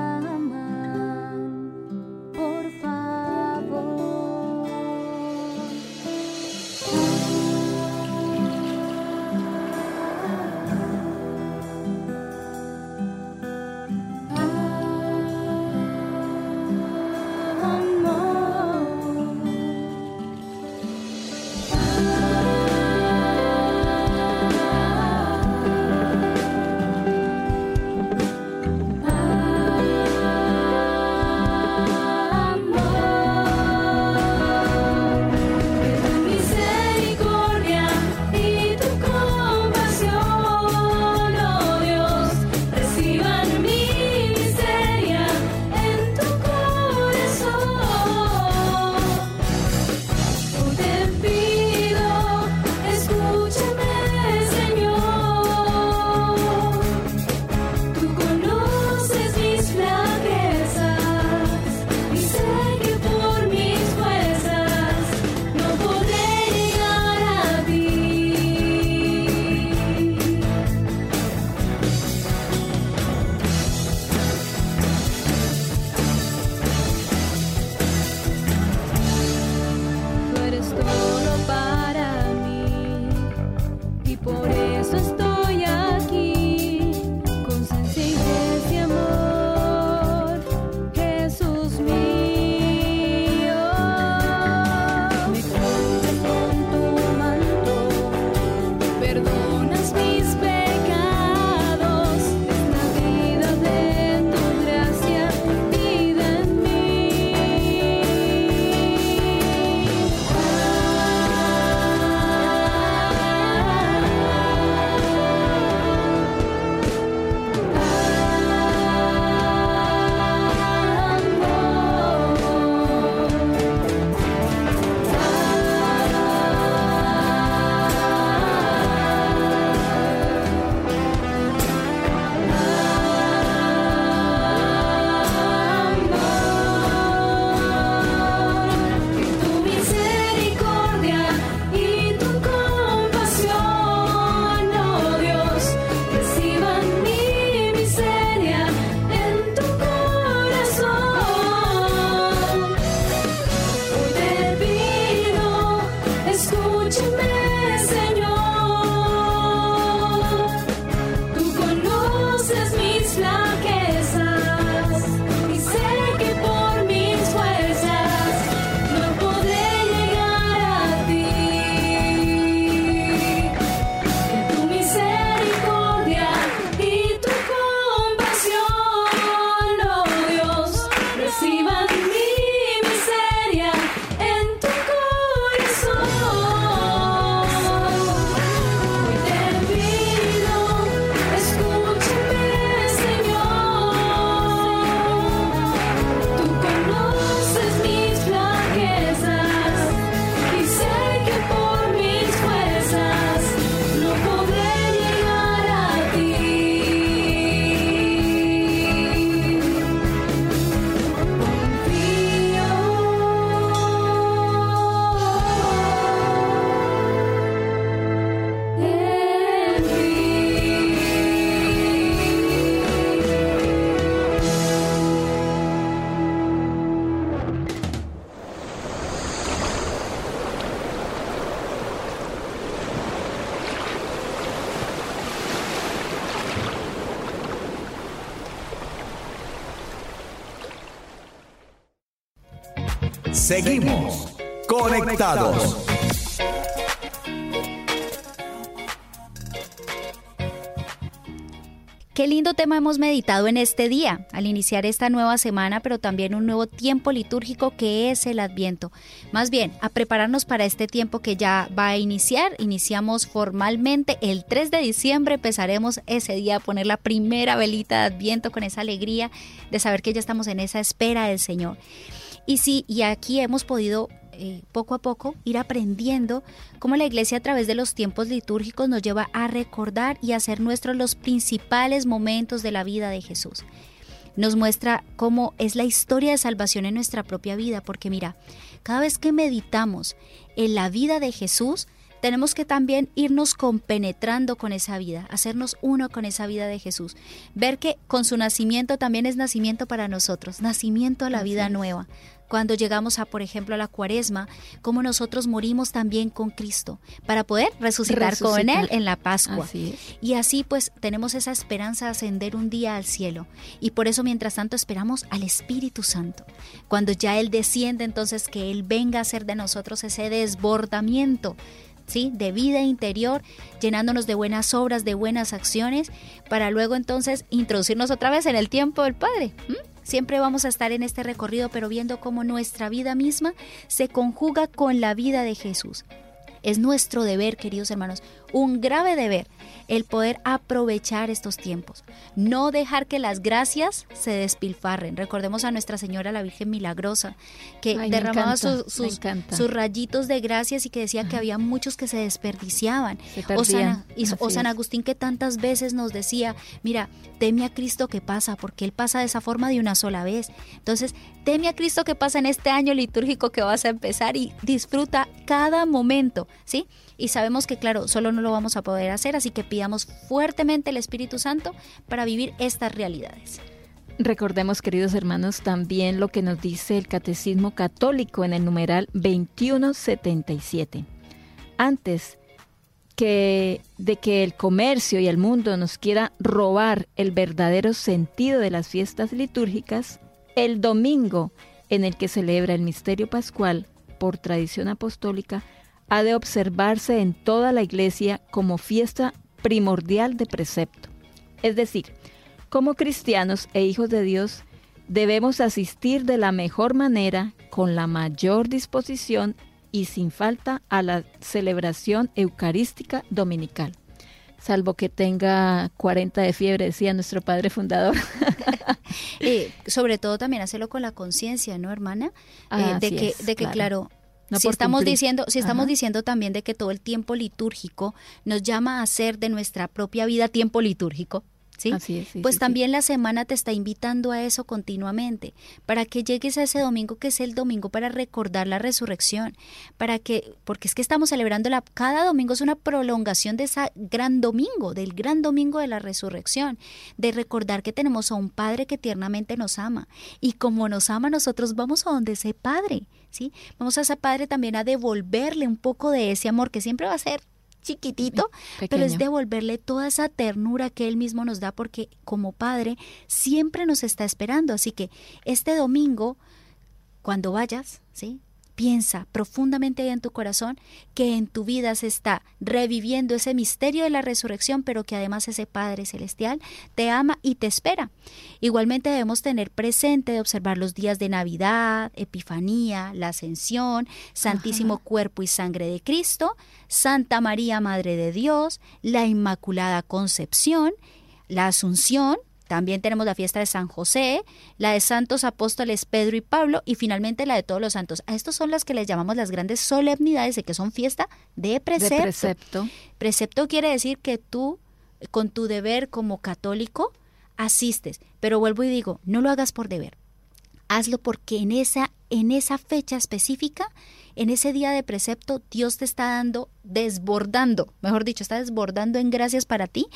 Seguimos conectados. Qué lindo tema hemos meditado en este día, al iniciar esta nueva semana, pero también un nuevo tiempo litúrgico que es el Adviento. Más bien, a prepararnos para este tiempo que ya va a iniciar. Iniciamos formalmente el 3 de diciembre, empezaremos ese día a poner la primera velita de Adviento con esa alegría de saber que ya estamos en esa espera del Señor. Y sí, y aquí hemos podido eh, poco a poco ir aprendiendo cómo la iglesia a través de los tiempos litúrgicos nos lleva a recordar y hacer nuestros los principales momentos de la vida de Jesús. Nos muestra cómo es la historia de salvación en nuestra propia vida, porque mira, cada vez que meditamos en la vida de Jesús, tenemos que también irnos compenetrando con esa vida, hacernos uno con esa vida de Jesús. Ver que con su nacimiento también es nacimiento para nosotros, nacimiento a la vida nueva cuando llegamos a, por ejemplo, a la cuaresma, como nosotros morimos también con Cristo para poder resucitar, con. Él en la Pascua. Así. Y así pues tenemos esa esperanza de ascender un día al cielo. Y por eso mientras tanto esperamos al Espíritu Santo. Cuando ya Él desciende, entonces que Él venga a hacer de nosotros ese desbordamiento. ¿Sí? de vida interior, llenándonos de buenas obras, de buenas acciones, para luego entonces introducirnos otra vez en el tiempo del Padre. ¿m? Siempre vamos a estar en este recorrido, pero viendo cómo nuestra vida misma se conjuga con la vida de Jesús. Es nuestro deber, queridos hermanos, un grave deber, el poder aprovechar estos tiempos. No dejar que las gracias se despilfarren. Recordemos a Nuestra Señora, la Virgen Milagrosa, que Ay, derramaba encanta, sus, rayitos de gracias y que decía que había muchos que se desperdiciaban. Se O San, y- o San. Agustín que tantas veces nos decía, mira, teme a Cristo que pasa, porque Él pasa de esa forma de una sola vez. Entonces, teme a Cristo que pasa en este año litúrgico que vas a empezar y disfruta cada momento, ¿sí? Y sabemos que, claro, solo no lo vamos a poder hacer, así que pidamos fuertemente el Espíritu Santo para vivir estas realidades. Recordemos, queridos hermanos, también lo que nos dice el Catecismo Católico en el numeral 2177. Antes que de que el comercio y el mundo nos quiera robar el verdadero sentido de las fiestas litúrgicas, el domingo en el que celebra el misterio pascual por tradición apostólica ha de observarse en toda la iglesia como fiesta primordial de precepto. Es decir, como cristianos e hijos de Dios, debemos asistir de la mejor manera, con la mayor disposición y sin falta a la celebración eucarística dominical. Salvo que tenga 40 de fiebre, decía nuestro padre fundador. Eh, sobre todo también hacerlo con la conciencia, ¿no, hermana? Eh, Así de que, es, de que claro. Si estamos cumplir. diciendo, si estamos Ajá. diciendo también de que todo el tiempo litúrgico nos llama a hacer de nuestra propia vida tiempo litúrgico, ¿sí? Así es, sí, pues sí, sí. también la semana te está invitando a eso continuamente, para que llegues a ese domingo que es el domingo para recordar la resurrección, para que, porque es que estamos celebrando la, cada domingo es una prolongación de ese gran domingo, del gran domingo de la resurrección, de recordar que tenemos a un Padre que tiernamente nos ama, y como nos ama nosotros vamos a donde ese Padre, ¿sí? Vamos a ese Padre también a devolverle un poco de ese amor que siempre va a ser chiquitito, pero es devolverle toda esa ternura que Él mismo nos da porque como Padre siempre nos está esperando. Así que este domingo, cuando vayas, ¿sí? Piensa profundamente ahí en tu corazón que en tu vida se está reviviendo ese misterio de la resurrección, pero que además ese Padre Celestial te ama y te espera. Igualmente debemos tener presente de observar los días de Navidad, Epifanía, la Ascensión, Santísimo Cuerpo y Sangre de Cristo, Santa María Madre de Dios, la Inmaculada Concepción, la Asunción, también tenemos la fiesta de San José, la de Santos Apóstoles Pedro y Pablo y finalmente la de todos los santos. A estos son las que les llamamos las grandes solemnidades de que son fiesta de de precepto. precepto. Precepto quiere decir que tú, con tu deber como católico, asistes. Pero vuelvo y digo, no lo hagas por deber. Hazlo porque en esa, en esa fecha específica, en ese día de precepto, Dios te está dando, desbordando, mejor dicho, está desbordando en gracias para ti,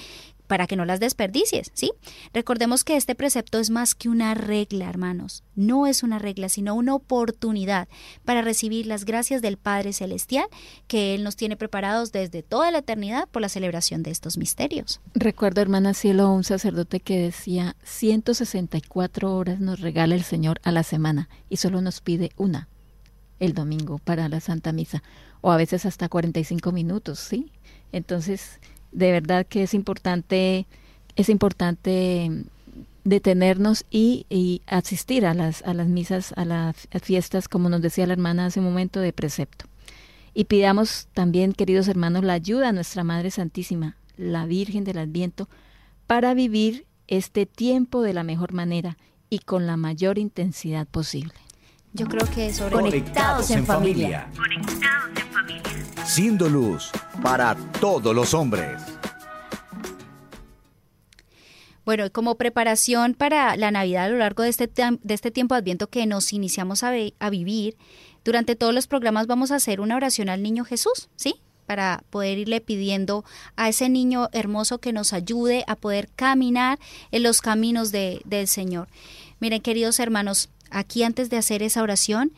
para que no las desperdicies, ¿sí? Recordemos que este precepto es más que una regla, hermanos. No es una regla, sino una oportunidad para recibir las gracias del Padre Celestial que Él nos tiene preparados desde toda la eternidad por la celebración de estos misterios. Recuerdo, hermana Cielo, un sacerdote que decía, 164 horas nos regala el Señor a la semana y solo nos pide una, el domingo, para la Santa Misa, o a veces hasta 45 minutos, ¿sí? Entonces, de verdad que es importante, es importante detenernos y, y asistir a las, a las misas, a las fiestas, como nos decía la hermana hace un momento, de precepto. Y pidamos también, queridos hermanos, la ayuda a nuestra Madre Santísima, la Virgen del Adviento, para vivir este tiempo de la mejor manera y con la mayor intensidad posible. Yo creo que sobre Conectados en familia. Siendo luz para todos los hombres. Bueno, y como preparación para la Navidad a lo largo de este, de este tiempo de Adviento que nos iniciamos a vivir, durante todos los programas vamos a hacer una oración al Niño Jesús, ¿sí? para poder irle pidiendo a ese niño hermoso que nos ayude a poder caminar en los caminos de, del Señor. Miren, queridos hermanos, aquí antes de hacer esa oración,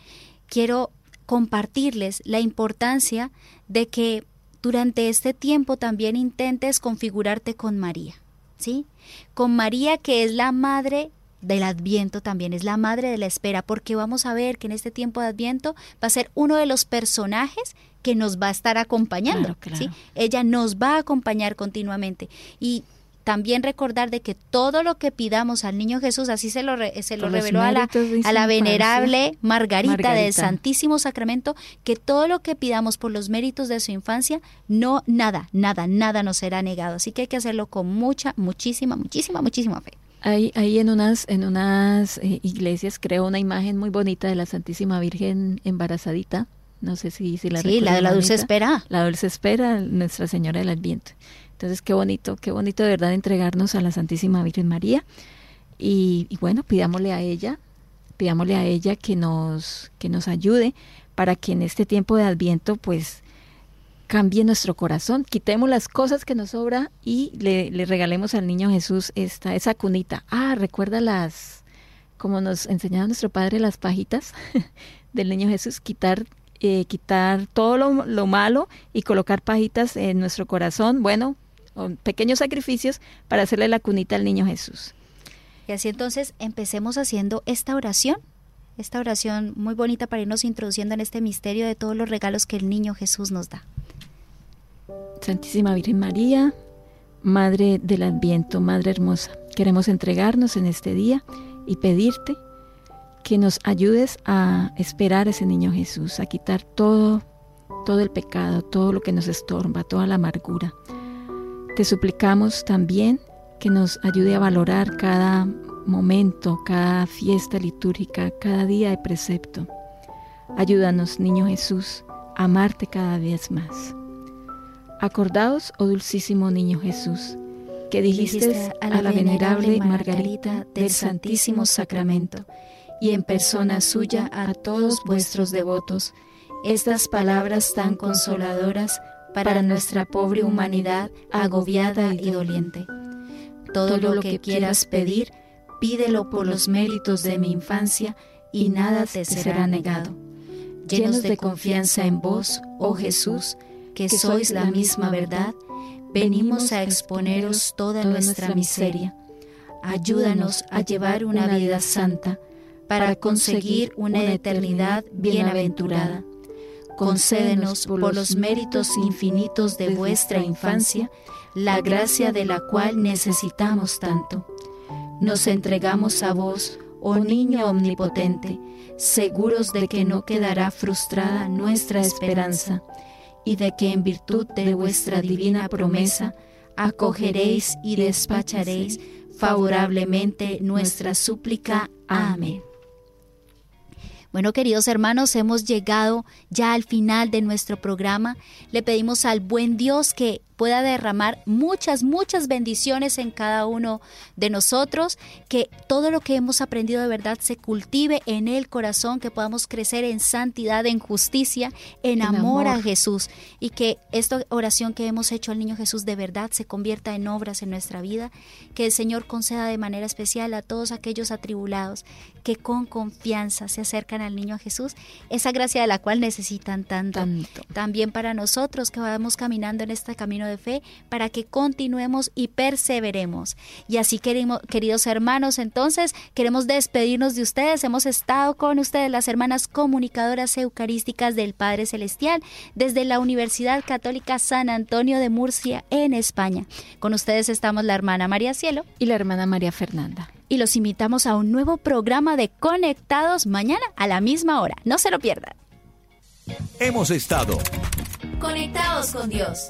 quiero compartirles la importancia de que durante este tiempo también intentes configurarte con María, ¿sí? Con María que es la madre del Adviento también, es la madre de la espera, porque vamos a ver que en este tiempo de Adviento va a ser uno de los personajes que nos va a estar acompañando, Claro, claro. ¿sí? Ella nos va a acompañar continuamente y también recordar de que todo lo que pidamos al niño Jesús, así se lo, re- se lo reveló a la, a la venerable Margarita, del. Santísimo Sacramento, que todo lo que pidamos por los méritos de su infancia, no, nada, nada, nada nos será negado. Así que hay que hacerlo con mucha, muchísima, muchísima, muchísima fe. Ahí, ahí en unas, en unas eh, iglesias creo una imagen muy bonita de la Santísima Virgen embarazadita. No sé si, si la Sí, la de la dulce espera. La dulce espera, Nuestra Señora del Adviento. Entonces, qué bonito, qué bonito de verdad entregarnos a la Santísima Virgen María. Y, y bueno, pidámosle a ella, pidámosle a ella que nos, que nos ayude para que en este tiempo de Adviento, pues, cambie nuestro corazón, quitemos las cosas que nos sobra y le, le regalemos al niño Jesús esta, esa cunita. Ah, recuerda las, como nos enseñaba nuestro padre, las pajitas del niño Jesús, quitar, eh, quitar todo lo, lo malo y colocar pajitas en nuestro corazón, bueno, pequeños sacrificios para hacerle la cunita al niño Jesús. Y así entonces empecemos haciendo esta oración, esta oración muy bonita para irnos introduciendo en este misterio de todos los regalos que el niño Jesús nos da. Santísima Virgen María, Madre del Adviento, Madre hermosa, queremos entregarnos en este día y pedirte que nos ayudes a esperar a ese niño Jesús, a quitar todo, todo el pecado, todo lo que nos estorba, toda la amargura. Te suplicamos también que nos ayude a valorar cada momento, cada fiesta litúrgica, cada día de precepto. Ayúdanos, niño Jesús, a amarte cada vez más. Acordaos, oh dulcísimo niño Jesús, que dijiste a la venerable Margarita del Santísimo Sacramento y en persona suya a todos vuestros devotos estas palabras tan consoladoras para nuestra pobre humanidad agobiada y doliente. Todo lo que quieras pedir, pídelo por los méritos de mi infancia y nada te será negado. Llenos de confianza en vos, oh Jesús, que sois la misma verdad, venimos a exponeros toda nuestra miseria. Ayúdanos a llevar una vida santa para conseguir una eternidad bienaventurada. Concédenos por los méritos infinitos de vuestra infancia la gracia de la cual necesitamos tanto. Nos entregamos a vos, oh niño omnipotente, seguros de que no quedará frustrada nuestra esperanza y de que en virtud de vuestra divina promesa acogeréis y despacharéis favorablemente nuestra súplica. Amén. Bueno, queridos hermanos, hemos llegado ya al final de nuestro programa. Le pedimos al buen Dios que pueda derramar muchas, muchas bendiciones en cada uno de nosotros, que todo lo que hemos aprendido de verdad se cultive en el corazón, que podamos crecer en santidad, en justicia, en, En amor, a. Jesús y que esta oración que hemos hecho al niño Jesús de verdad se convierta en obras en nuestra vida, que el Señor conceda de manera especial a todos aquellos atribulados que con confianza se acercan al niño Jesús, esa gracia de la cual necesitan tanto. Tanto. También para nosotros que vamos caminando en este camino de fe, para que continuemos y perseveremos. Y así queremos, queridos hermanos, entonces queremos despedirnos de ustedes. Hemos estado con ustedes las hermanas comunicadoras eucarísticas del Padre Celestial desde la Universidad Católica San Antonio de Murcia en España. Con ustedes estamos la hermana María Cielo Y la hermana María Fernanda. y los invitamos a un nuevo programa de Conectados mañana a la misma hora. No se lo pierdan. Hemos estado. Conectados con Dios.